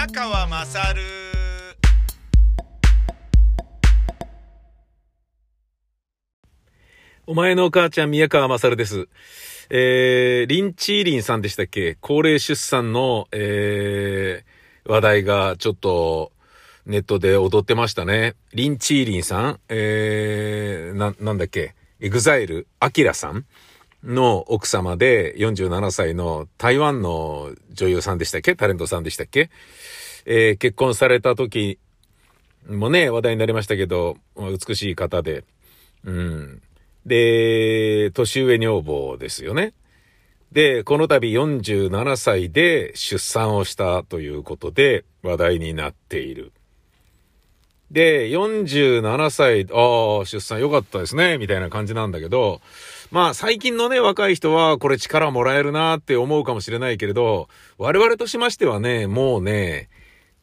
宮川まさるお前のお母ちゃん宮川まさるです。えー、リンチーリンさんでしたっけ？高齢出産の、えー、話題がちょっとネットで踊ってましたね。リンチーリンさん。えー、な、なんだっけ？ EXILE AKIRAさん。の奥様で47歳の台湾の女優さんでしたっけ？タレントさんでしたっけ？えー、結婚された時もね、話題になりましたけど、美しい方で、うん。で、年上女房ですよね。で、この度47歳で出産をしたということで話題になっている。で、47歳、ああ、出産良かったですね、みたいな感じなんだけど、まあ最近のね、若い人はこれ力もらえるなって思うかもしれないけれど、我々としましてはね、もうね、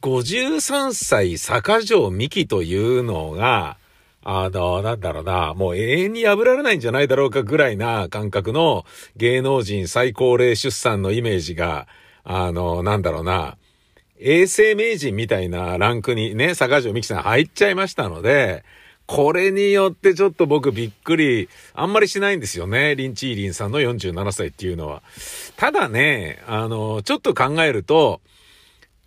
53歳坂上美希というのが、あの、なんだろうな、もう永遠に破られないんじゃないだろうかぐらいな感覚の芸能人最高齢出産のイメージが、あの、なんだろうな、衛生名人みたいなランクにね、坂上美希さん入っちゃいましたので、これによってちょっと僕びっくり、あんまりしないんですよね。リンチーリンさんの47歳っていうのは。ただね、あの、ちょっと考えると、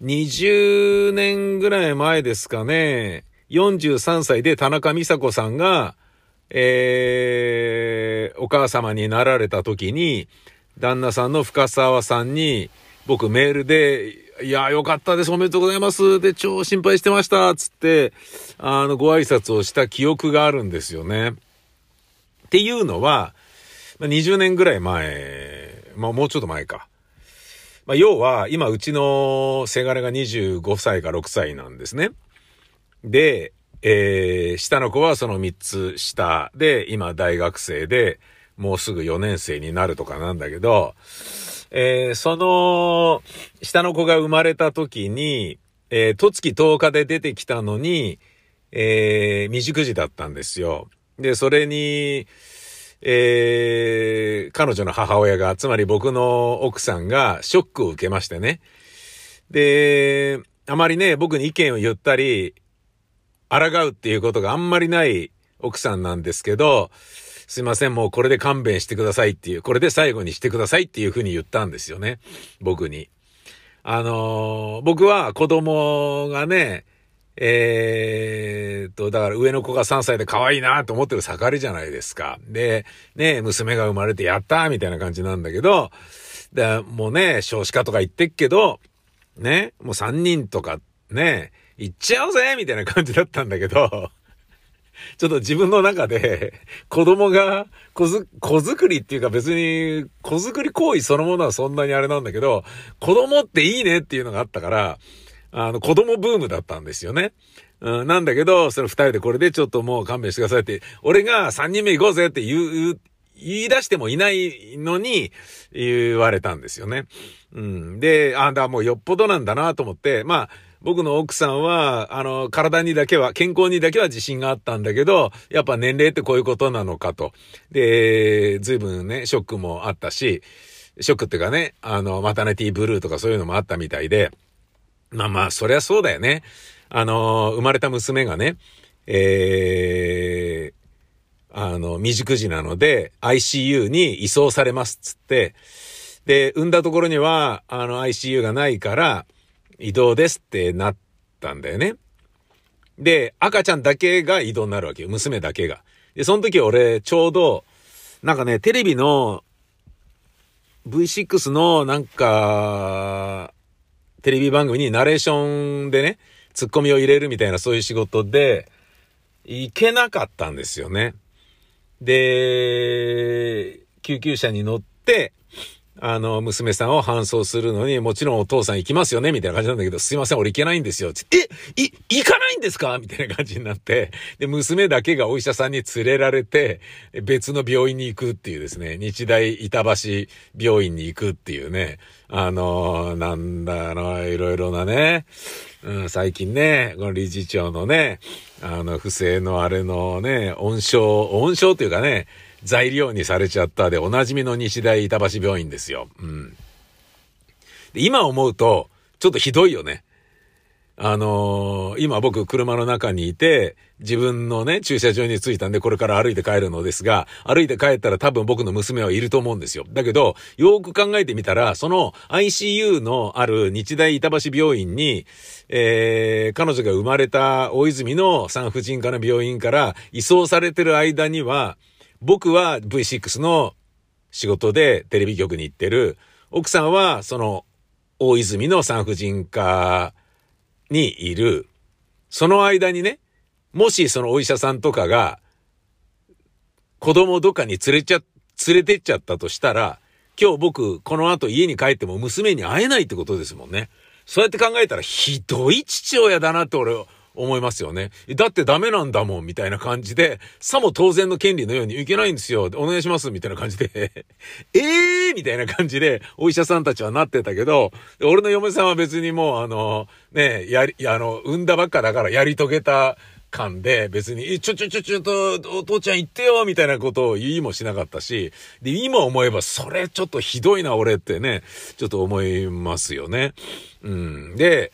20年ぐらい前ですかね、43歳で田中美佐子さんが、えー、お母様になられた時に、旦那さんの深沢さんに、僕メールで、いや、よかったです。おめでとうございます。で、超心配してました。つって、あの、ご挨拶をした記憶があるんですよね。っていうのは、20年ぐらい前、まあもうちょっと前か。まあ要は、今うちのせがれが25歳か6歳なんですね。で、えー、下の子はその3つ下で、今大学生で、もうすぐ4年生になるとかなんだけど、えー、その、下の子が生まれた時に、えー、とつき10日で出てきたのに、えー、未熟児だったんですよ。で、それに、えー、彼女の母親が、つまり僕の奥さんがショックを受けましてね。で、あまりね、僕に意見を言ったり、抗うっていうことがあんまりない奥さんなんですけど、すいません、もうこれで勘弁してくださいっていう、これで最後にしてくださいっていうふうに言ったんですよね。僕に。あのー僕は子供がね、えーっと、だから上の子が3歳で可愛いなと思ってる盛りじゃないですか。で、ね、娘が生まれてやったみたいな感じなんだけど、で、もうね、少子化とか言ってっけど、ね、もう3人とかね、行っちゃおうぜみたいな感じだったんだけど、ちょっと自分の中で、子供が、子づ、子作りっていうか別に、子作り行為そのものはそんなにあれなんだけど、子供っていいねっていうのがあったから、あの、子供ブームだったんですよね。うん、なんだけど、それ二人でこれでちょっともう勘弁してくださいって、俺が三人目行こうぜって言う、言い出してもいないのに言われたんですよね。うん。で、あ、だ、もうよっぽどなんだなと思って、まあ、僕の奥さんは、あの、体にだけは、健康にだけは自信があったんだけど、やっぱ年齢ってこういうことなのかと。で、随分ね、ショックもあったし、ショックっていうかね、あの、マタネティブルーとかそういうのもあったみたいで、まあまあ、そりゃそうだよね。あの、生まれた娘がね、えー、あの、未熟児なので、ICU に移送されますっつって、で、産んだところには、あの、ICU がないから、移動ですってなったんだよね。で、赤ちゃんだけが移動になるわけよ。娘だけが。で、その時俺、ちょうど、なんかね、テレビの、V6 の、なんか、テレビ番組にナレーションでね、ツッコミを入れるみたいなそういう仕事で、行けなかったんですよね。で、救急車に乗って、あの、娘さんを搬送するのに、もちろんお父さん行きますよねみたいな感じなんだけど、すいません、俺行けないんですよ。え、い、行かないんですかみたいな感じになって、で、娘だけがお医者さんに連れられて、別の病院に行くっていうですね、日大板橋病院に行くっていうね、あの、なんだろう、いろいろなね、うん、最近ね、この理事長のね、あの、不正のあれのね、温床、温床というかね、材料にされちゃったで、おなじみの日大板橋病院ですよ。うん。で今思うと、ちょっとひどいよね。あのー、今僕車の中にいて、自分のね、駐車場に着いたんで、これから歩いて帰るのですが、歩いて帰ったら多分僕の娘はいると思うんですよ。だけど、よーく考えてみたら、その ICU のある日大板橋病院に、えー、彼女が生まれた大泉の産婦人科の病院から移送されてる間には、僕は V6 の仕事でテレビ局に行ってる、奥さんはその大泉の産婦人科にいる。その間にね、もしそのお医者さんとかが、子供をどっかに連れちゃ、連れてっちゃったとしたら、今日僕、この後家に帰っても娘に会えないってことですもんね。そうやって考えたらひどい父親だなって俺思いますよね。だってダメなんだもん、みたいな感じで、さも当然の権利のようにいけないんですよ。お願いします、みたいな感じでえ えーみたいな感じで、お医者さんたちはなってたけど、俺の嫁さんは別にもう、あの、ね、やり、あの、産んだばっかだからやり遂げた感で別に、ちょちょちょちょと、お父ちゃん言ってよみたいなことを言いもしなかったし、で、今思えばそれちょっとひどいな俺ってね、ちょっと思いますよね。うん。で、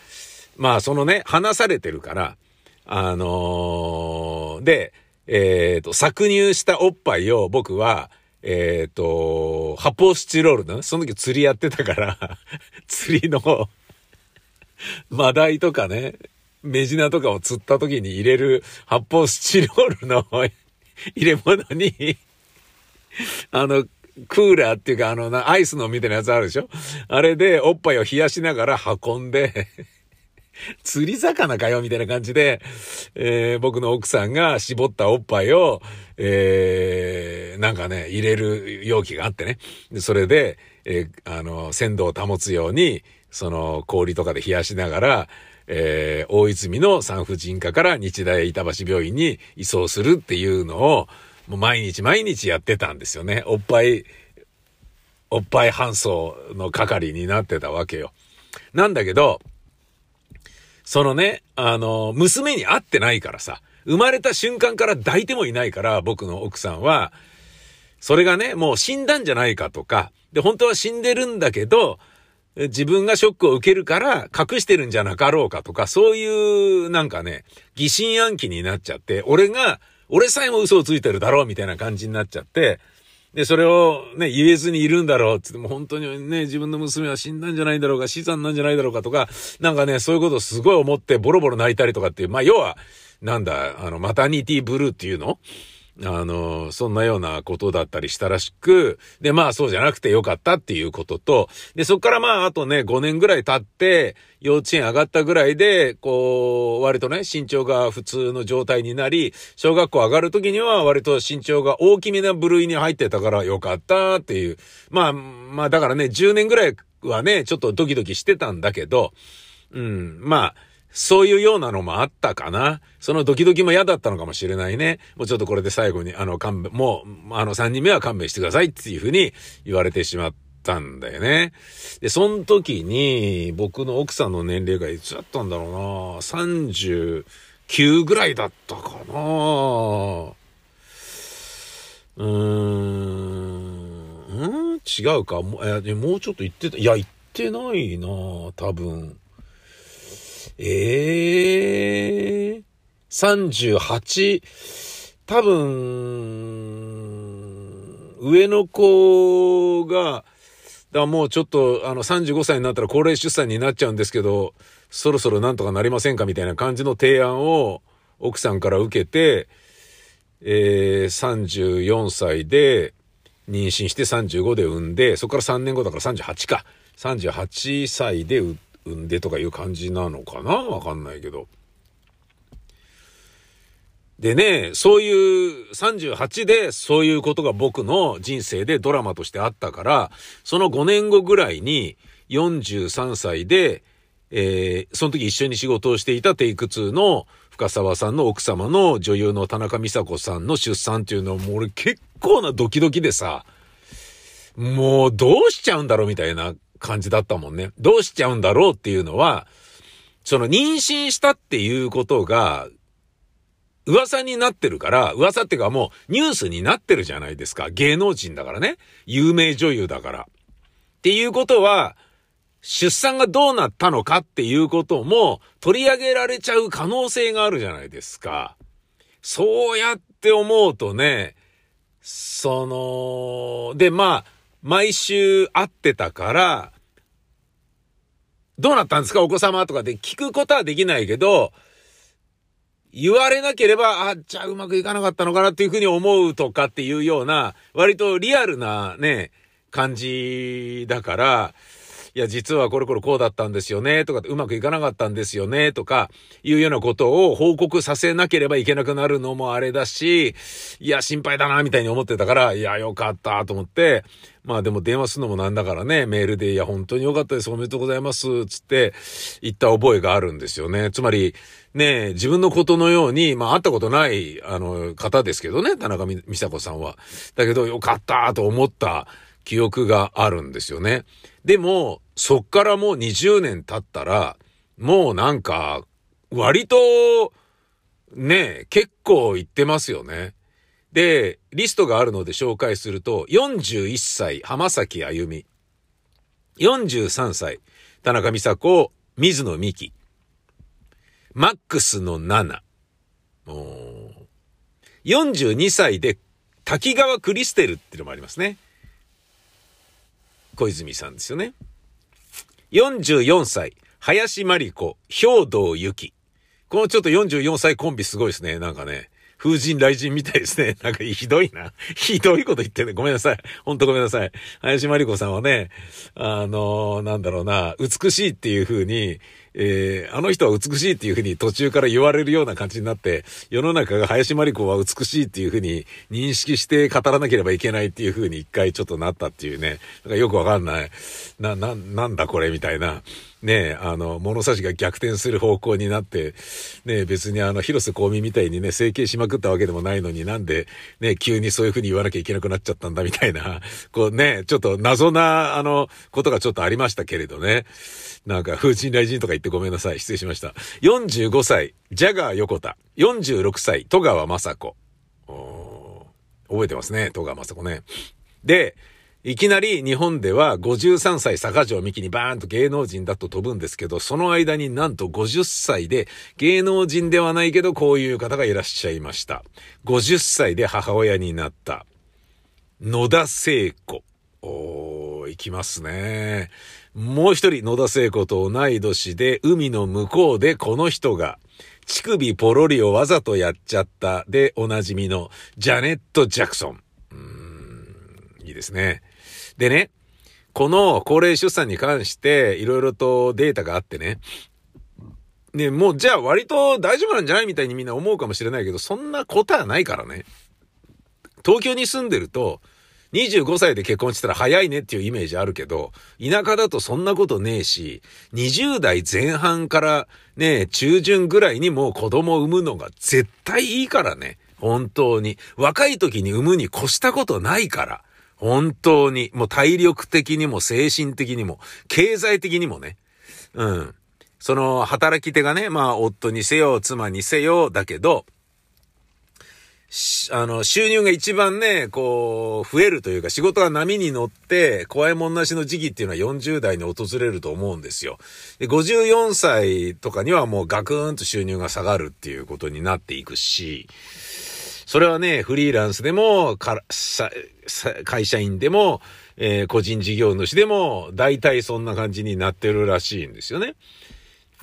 まあそのね、話されてるから、あのー、で、えっ、ー、と、搾乳したおっぱいを僕は、えっ、ー、と、発泡スチロールの、その時釣りやってたから 釣りのマダイとかね、メジナとかを釣った時に入れる発泡スチロールの 入れ物にあの、クーラーっていうかあの、アイスのみたいなやつあるでしょ？あれでおっぱいを冷やしながら運んで 釣り魚かよみたいな感じで、えー、僕の奥さんが絞ったおっぱいを、えー、なんかね、入れる容器があってね。それで、えー、あの、鮮度を保つように、その氷とかで冷やしながら、えー、大泉の産婦人科から日大板橋病院に移送するっていうのを、もう毎日毎日やってたんですよね。おっぱい、おっぱい搬送の係になってたわけよ。なんだけど、そのね、あの、娘に会ってないからさ、生まれた瞬間から抱いてもいないから、僕の奥さんは、それがね、もう死んだんじゃないかとか、で、本当は死んでるんだけど、自分がショックを受けるから隠してるんじゃなかろうかとか、そういうなんかね、疑心暗鬼になっちゃって、俺が、俺さえも嘘をついてるだろうみたいな感じになっちゃって、で、それをね、言えずにいるんだろうってっても本当にね、自分の娘は死んだんじゃないんだろうか、死産なんじゃないだろうかとか、なんかね、そういうことをすごい思ってボロボロ泣いたりとかっていう、まあ要は、なんだ、あの、マタニティブルーっていうのあの、そんなようなことだったりしたらしく、で、まあそうじゃなくてよかったっていうことと、で、そっからまああとね、5年ぐらい経って、幼稚園上がったぐらいで、こう、割とね、身長が普通の状態になり、小学校上がる時には割と身長が大きめな部類に入ってたからよかったっていう。まあ、まあだからね、10年ぐらいはね、ちょっとドキドキしてたんだけど、うん、まあ、そういうようなのもあったかな。そのドキドキも嫌だったのかもしれないね。もうちょっとこれで最後に、あの、勘弁、もう、あの、3人目は勘弁してくださいっていうふうに言われてしまったんだよね。で、その時に、僕の奥さんの年齢がいつだったんだろうな39ぐらいだったかなうーん、違うか。もう、もうちょっと言ってた。いや、言ってないな多分。ええー、38、多分、上の子が、だもうちょっと、あの、35歳になったら高齢出産になっちゃうんですけど、そろそろなんとかなりませんかみたいな感じの提案を奥さんから受けて、えー、34歳で妊娠して35で産んで、そこから3年後だから38か。38歳で産んでとかいう感じなのかな？わかんないけど。でね、そういう38でそういうことが僕の人生でドラマとしてあったから、その5年後ぐらいに43歳で、えー、その時一緒に仕事をしていたテイク2の深沢さんの奥様の女優の田中美佐子さんの出産っていうのはもう俺結構なドキドキでさ、もうどうしちゃうんだろうみたいな感じだったもんね。どうしちゃうんだろうっていうのは、その妊娠したっていうことが、噂になってるから、噂っていうかもうニュースになってるじゃないですか。芸能人だからね。有名女優だから。っていうことは、出産がどうなったのかっていうことも取り上げられちゃう可能性があるじゃないですか。そうやって思うとね、その、で、まあ、毎週会ってたから、どうなったんですかお子様とかで聞くことはできないけど、言われなければ、あ、じゃあうまくいかなかったのかなっていうふうに思うとかっていうような、割とリアルなね、感じだから、いや、実はこれこれこうだったんですよね、とか、うまくいかなかったんですよね、とか、いうようなことを報告させなければいけなくなるのもあれだし、いや、心配だな、みたいに思ってたから、いや、よかった、と思って、まあでも電話するのもなんだからね、メールで、いや、本当によかったです、おめでとうございます、つって言った覚えがあるんですよね。つまり、ね、自分のことのように、まあ会ったことない、あの、方ですけどね、田中美佐子さんは。だけど、よかった、と思った記憶があるんですよね。でも、そっからもう20年経ったら、もうなんか、割と、ね、結構言ってますよね。で、リストがあるので紹介すると、41歳、浜崎あゆみ。43歳、田中美佐子、水野美紀。マックスの7。42歳で滝川クリステルっていうのもありますね。小泉さんですよね。44歳、林真理子、兵道由紀。このちょっと44歳コンビすごいですね。なんかね。風神雷神みたいですね。なんかひどいな。ひどいこと言ってね。ごめんなさい。ほんとごめんなさい。林真理子さんはね、あのー、なんだろうな、美しいっていう風に、えー、あの人は美しいっていうふうに途中から言われるような感じになって、世の中が林真理子は美しいっていうふうに認識して語らなければいけないっていうふうに一回ちょっとなったっていうね、なんかよくわかんない。な、な、なんだこれみたいな。ねあの、物差しが逆転する方向になって、ね別にあの、広瀬香美みたいにね、整形しまくったわけでもないのになんで、ね、急にそういう風に言わなきゃいけなくなっちゃったんだみたいな、こうね、ちょっと謎な、あの、ことがちょっとありましたけれどね。なんか、風神雷神とか言ってごめんなさい。失礼しました。45歳、ジャガー横田。46歳、戸川雅子。覚えてますね、戸川雅子ね。で、いきなり日本では53歳坂上美希にバーンと芸能人だと飛ぶんですけど、その間になんと50歳で芸能人ではないけどこういう方がいらっしゃいました。50歳で母親になった。野田聖子。おー、いきますね。もう一人野田聖子と同い年で海の向こうでこの人が乳首ポロリをわざとやっちゃったでおなじみのジャネット・ジャクソン。うーん、いいですね。でね、この高齢出産に関していろいろとデータがあってね、ね、もうじゃあ割と大丈夫なんじゃないみたいにみんな思うかもしれないけど、そんなことはないからね。東京に住んでると、25歳で結婚したら早いねっていうイメージあるけど、田舎だとそんなことねえし、20代前半からね、中旬ぐらいにもう子供を産むのが絶対いいからね。本当に。若い時に産むに越したことないから。本当に、もう体力的にも精神的にも、経済的にもね。うん。その働き手がね、まあ夫にせよ、妻にせよ、だけど、あの、収入が一番ね、こう、増えるというか、仕事が波に乗って、怖いもんなしの時期っていうのは40代に訪れると思うんですよ。で、54歳とかにはもうガクーンと収入が下がるっていうことになっていくし、それはね、フリーランスでも、会社員でも、えー、個人事業主でも、大体そんな感じになってるらしいんですよね。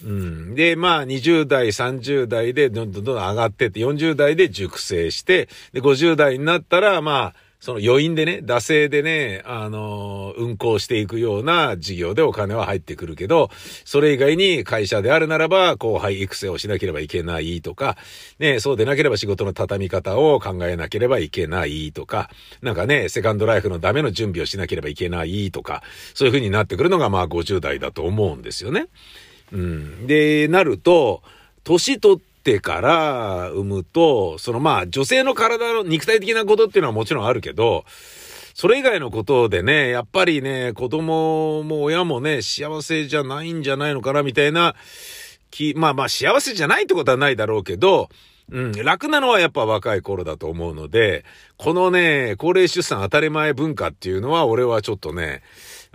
うん。で、まあ、20代、30代でどんどんどん上がってって、40代で熟成して、で、50代になったら、まあ、その余韻でね、惰性でね、あの、運行していくような事業でお金は入ってくるけど、それ以外に会社であるならば、後輩育成をしなければいけないとか、ね、そうでなければ仕事の畳み方を考えなければいけないとか、なんかね、セカンドライフのための準備をしなければいけないとか、そういう風になってくるのがまあ50代だと思うんですよね。うん。で、なると、年取ってってから産むと、そのまあ女性の体の肉体的なことっていうのはもちろんあるけど、それ以外のことでね、やっぱりね、子供も親もね、幸せじゃないんじゃないのかな、みたいな気、まあまあ幸せじゃないってことはないだろうけど、うん、楽なのはやっぱ若い頃だと思うので、このね、高齢出産当たり前文化っていうのは俺はちょっとね、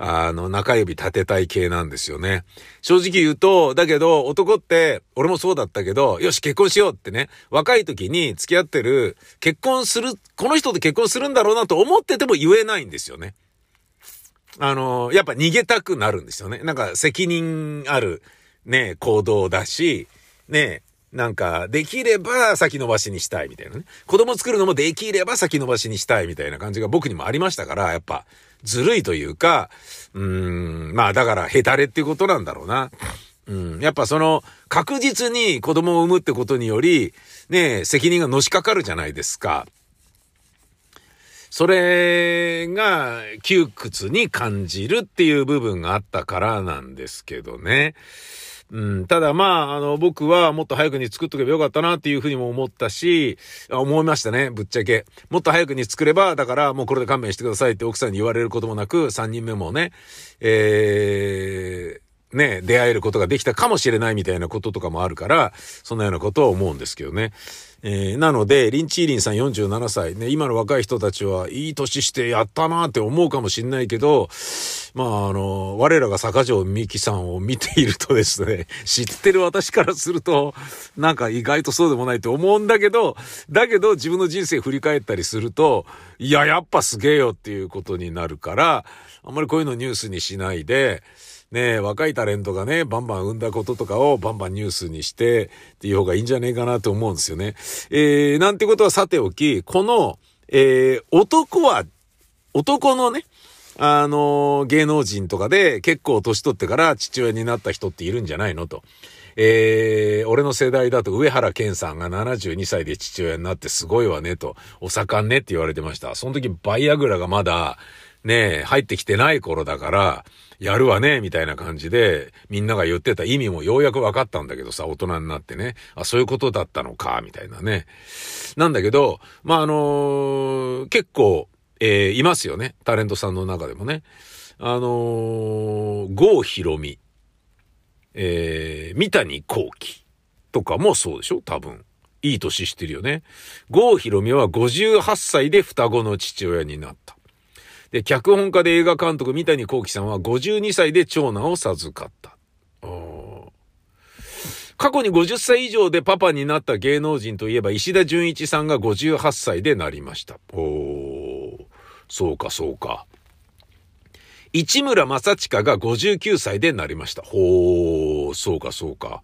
あの、中指立てたい系なんですよね。正直言うと、だけど、男って、俺もそうだったけど、よし、結婚しようってね、若い時に付き合ってる、結婚する、この人と結婚するんだろうなと思ってても言えないんですよね。あの、やっぱ逃げたくなるんですよね。なんか責任ある、ね、行動だし、ね、なんか、できれば先延ばしにしたいみたいなね。子供作るのもできれば先延ばしにしたいみたいな感じが僕にもありましたから、やっぱ、ずるいというか、うーん、まあだから、ヘタレっていうことなんだろうな。うん。やっぱその、確実に子供を産むってことにより、ね、責任がのしかかるじゃないですか。それが窮屈に感じるっていう部分があったからなんですけどね。うん、ただまあ、あの、僕はもっと早くに作っとけばよかったなっていうふうにも思ったし、思いましたね、ぶっちゃけ。もっと早くに作れば、だからもうこれで勘弁してくださいって奥さんに言われることもなく、3人目もね、えー、ね、出会えることができたかもしれないみたいなこととかもあるから、そんなようなことは思うんですけどね。えー、なので、リンチーリンさん47歳、ね、今の若い人たちはいい年してやったなって思うかもしんないけど、まあ、あの、我らが坂上美希さんを見ているとですね、知ってる私からすると、なんか意外とそうでもないと思うんだけど、だけど自分の人生振り返ったりすると、いや、やっぱすげえよっていうことになるから、あんまりこういうのニュースにしないで、ね、若いタレントがね、バンバン生んだこととかをバンバンニュースにしてっていう方がいいんじゃねえかなと思うんですよね。えー、なんてことはさておき、この、えー、男は、男のね、あのー、芸能人とかで結構年取ってから父親になった人っているんじゃないのと。えー、俺の世代だと上原健さんが72歳で父親になってすごいわねと、お盛んねって言われてました。その時バイアグラがまだ、ね、入ってきてない頃だから、やるわね、みたいな感じで、みんなが言ってた意味もようやく分かったんだけどさ、大人になってね。あ、そういうことだったのか、みたいなね。なんだけど、まあ、あのー、結構、えー、いますよね。タレントさんの中でもね。あのー、郷ひろみ、えー、三谷幸喜とかもそうでしょ？多分。いい年してるよね。郷ひろみは58歳で双子の父親になった。で、脚本家で映画監督三谷幸喜さんは52歳で長男を授かった。過去に50歳以上でパパになった芸能人といえば石田純一さんが58歳でなりました。おー、そうかそうか。市村正親が59歳でなりました。ほー、そうかそうか。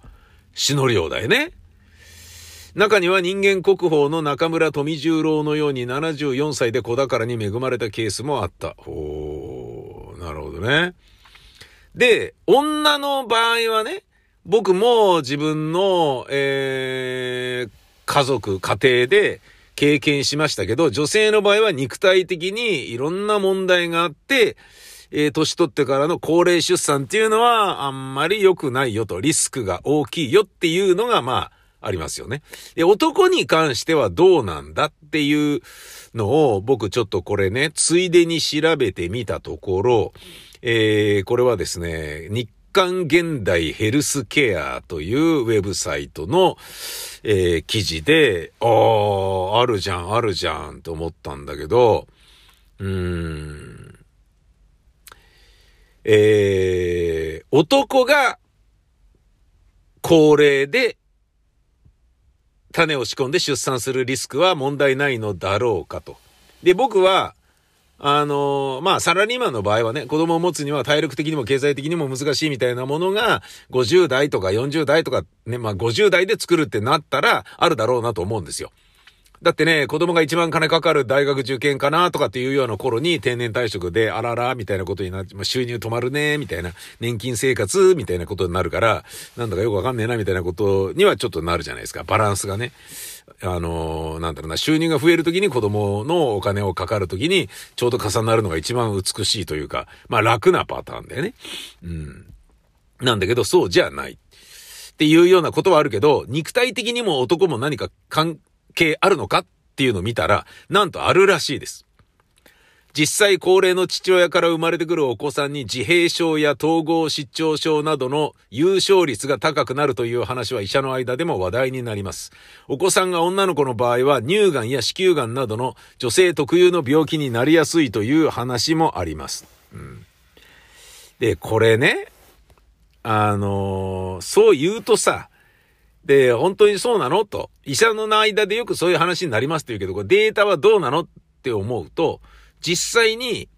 死の量だよね。中には人間国宝の中村富十郎のように74歳で子宝に恵まれたケースもあった。ほー、なるほどね。で、女の場合はね、僕も自分の、えー、家族、家庭で経験しましたけど、女性の場合は肉体的にいろんな問題があって、えー、年取ってからの高齢出産っていうのはあんまり良くないよと、リスクが大きいよっていうのが、まあ、ありますよね。で、男に関してはどうなんだっていうのを僕ちょっとこれね、ついでに調べてみたところ、えー、これはですね、日刊現代ヘルスケアというウェブサイトの、えー、記事で、ああ、あるじゃん、あるじゃんと思ったんだけど、うーん。えー、男が高齢で種を仕込んで出産するリスクは問題ないのだろうかと。で、僕は、あの、まあ、サラリーマンの場合はね、子供を持つには体力的にも経済的にも難しいみたいなものが、50代とか40代とか、ね、まあ、50代で作るってなったら、あるだろうなと思うんですよ。だってね、子供が一番金かかる大学受験かなとかっていうような頃に定年退職で、あらら、みたいなことになって、まあ、収入止まるね、みたいな、年金生活、みたいなことになるから、なんだかよくわかんねえな、みたいなことにはちょっとなるじゃないですか。バランスがね。あのー、なんだろうな、収入が増えるときに子供のお金をかかるときに、ちょうど重なるのが一番美しいというか、まあ楽なパターンだよね。うん。なんだけど、そうじゃない。っていうようなことはあるけど、肉体的にも男も何か関係あるのかっっていうのを見たら、なんとあるらしいです。実際高齢の父親から生まれてくるお子さんに自閉症や統合失調症などの優勝率が高くなるという話は医者の間でも話題になります。お子さんが女の子の場合は乳がんや子宮がんなどの女性特有の病気になりやすいという話もあります。うんで、これね、あのー、そう言うとさ、で、本当にそうなの？と、医者の間でよくそういう話になりますって言うけど、これデータはどうなの？って思うと、実際に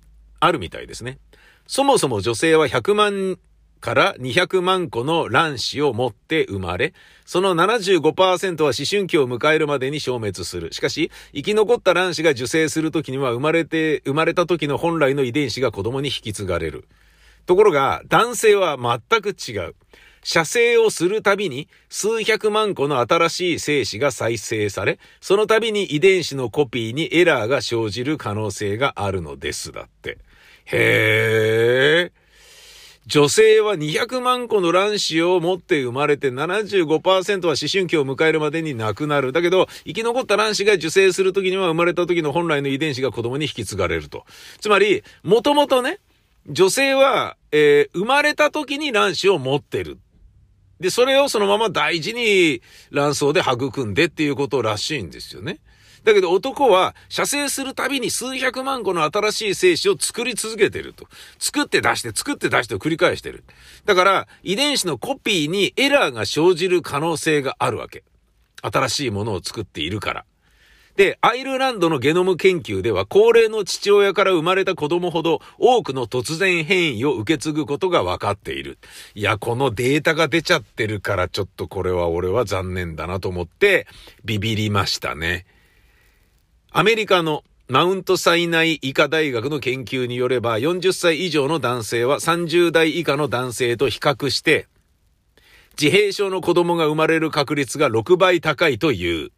あるみたいですね。そもそも女性は100万から200万個の卵子を持って生まれ、その75%は思春期を迎えるまでに消滅する。しかし、生き残った卵子が受精するときには生まれて、生まれた時の本来の遺伝子が子供に引き継がれる。ところが、男性は全く違う。射精をするたびに数百万個の新しい精子が再生され、その度に遺伝子のコピーにエラーが生じる可能性があるのですだって。へー。女性は200万個の卵子を持って生まれて75%は思春期を迎えるまでに亡くなる。だけど、生き残った卵子が受精するときには生まれた時の本来の遺伝子が子供に引き継がれると。つまり、もともとね、女性は、えー、生まれた時に卵子を持ってる。で、それをそのまま大事に卵巣で育んでっていうことらしいんですよね。だけど男は射精するたびに数百万個の新しい精子を作り続けてると。作って出して作って出してを繰り返してる。だから遺伝子のコピーにエラーが生じる可能性があるわけ。新しいものを作っているから。で、アイルランドのゲノム研究では、高齢の父親から生まれた子供ほど多くの突然変異を受け継ぐことが分かっている。いや、このデータが出ちゃってるから、ちょっとこれは俺は残念だなと思って、ビビりましたね。アメリカのマウントサイナイ医科大学の研究によれば、40歳以上の男性は30代以下の男性と比較して、自閉症の子供が生まれる確率が6倍高いという。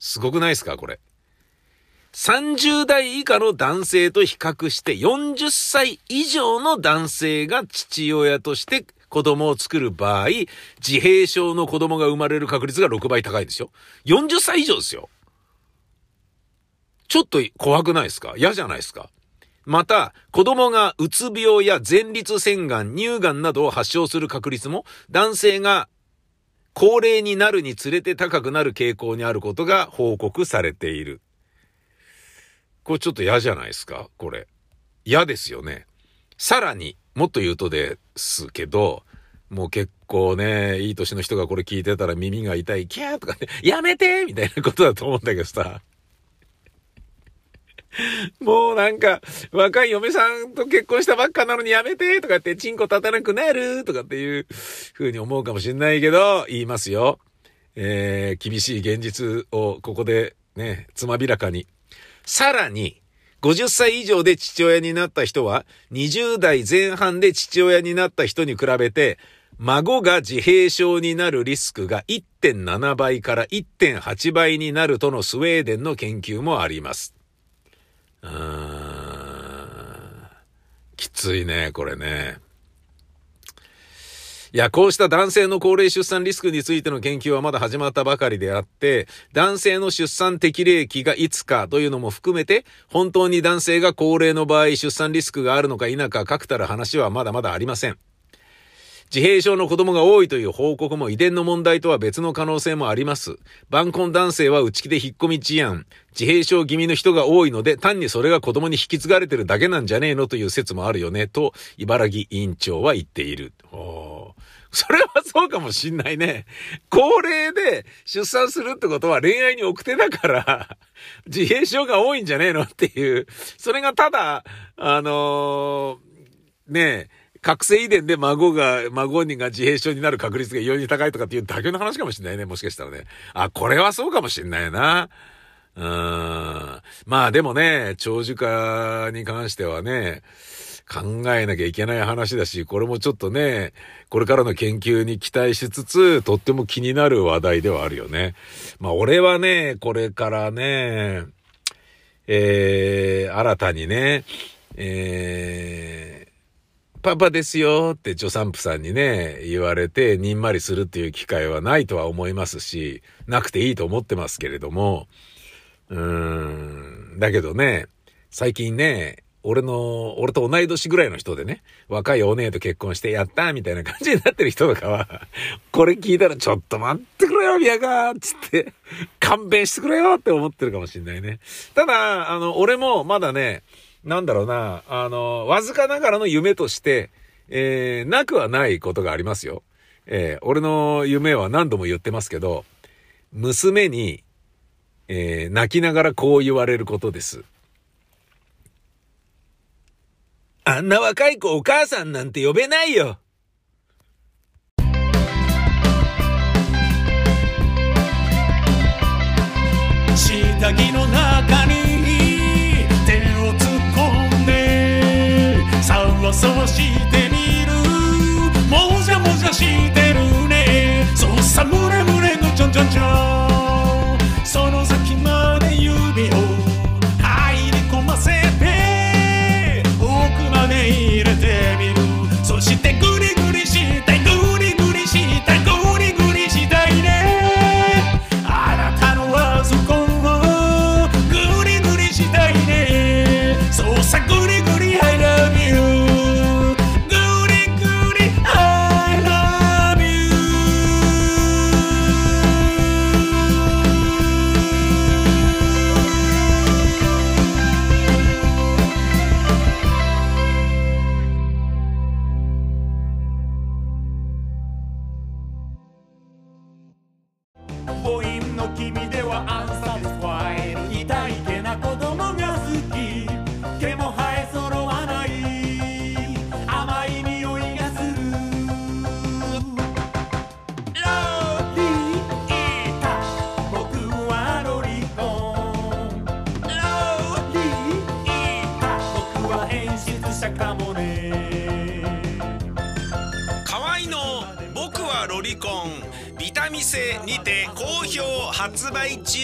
すごくないですかこれ。30代以下の男性と比較して40歳以上の男性が父親として子供を作る場合、自閉症の子供が生まれる確率が6倍高いですよ。40歳以上ですよ。ちょっと怖くないですか？嫌じゃないですか？また、子供がうつ病や前立腺がん、乳がんなどを発症する確率も男性が高齢になるにつれて高くなる傾向にあることが報告されている。これちょっと嫌じゃないですか？これ。嫌ですよね。さらに、もっと言うとですけど、もう結構ね、いい年の人がこれ聞いてたら耳が痛い、キャーとかね、やめてみたいなことだと思うんだけどさ。もうなんか、若い嫁さんと結婚したばっかなのにやめてとかって、チンコ立たなくなるとかっていう風に思うかもしれないけど、言いますよ。えー、厳しい現実をここでね、つまびらかに。さらに、50歳以上で父親になった人は、20代前半で父親になった人に比べて、孫が自閉症になるリスクが1.7倍から1.8倍になるとのスウェーデンの研究もあります。うーん。きついね、これね。いや、こうした男性の高齢出産リスクについての研究はまだ始まったばかりであって、男性の出産適齢期がいつかというのも含めて、本当に男性が高齢の場合出産リスクがあるのか否か確たる話はまだまだありません。自閉症の子供が多いという報告も遺伝の問題とは別の可能性もあります。晩婚男性は内気で引っ込み治安。自閉症気味の人が多いので、単にそれが子供に引き継がれてるだけなんじゃねえのという説もあるよね、と、茨城委員長は言っている。それはそうかもしんないね。高齢で出産するってことは恋愛に奥手だから、自閉症が多いんじゃねえのっていう。それがただ、あのー、ねえ、覚醒遺伝で孫が、孫にが自閉症になる確率が異様に高いとかっていうだけの話かもしれないね。もしかしたらね。あ、これはそうかもしれないな。うーん。まあでもね、長寿化に関してはね、考えなきゃいけない話だし、これもちょっとね、これからの研究に期待しつつ、とっても気になる話題ではあるよね。まあ俺はね、これからね、えー、新たにね、えー、パパですよって助産婦さんにね、言われて、にんまりするっていう機会はないとは思いますし、なくていいと思ってますけれども、うーん、だけどね、最近ね、俺の、俺と同い年ぐらいの人でね、若いお姉と結婚してやったみたいな感じになってる人とかは、これ聞いたらちょっと待ってくれよ、宮川つって、勘弁してくれよって思ってるかもしんないね。ただ、あの、俺もまだね、なんだろうな、あの、わずかながらの夢として、えー、なくはないことがありますよ。えー、俺の夢は何度も言ってますけど、娘に、えー、泣きながらこう言われることです。あんな若い子お母さんなんて呼べないよ。下着の中にそうしてみる。もじゃもじゃしてるね。そうさむれむれのちょんちょんちょん。その先まで指を入り込ませて。奥まで行発売中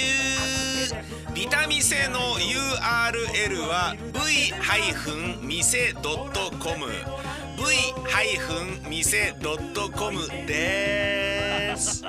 ビタミセの URL は v-mise.com v-mise.com です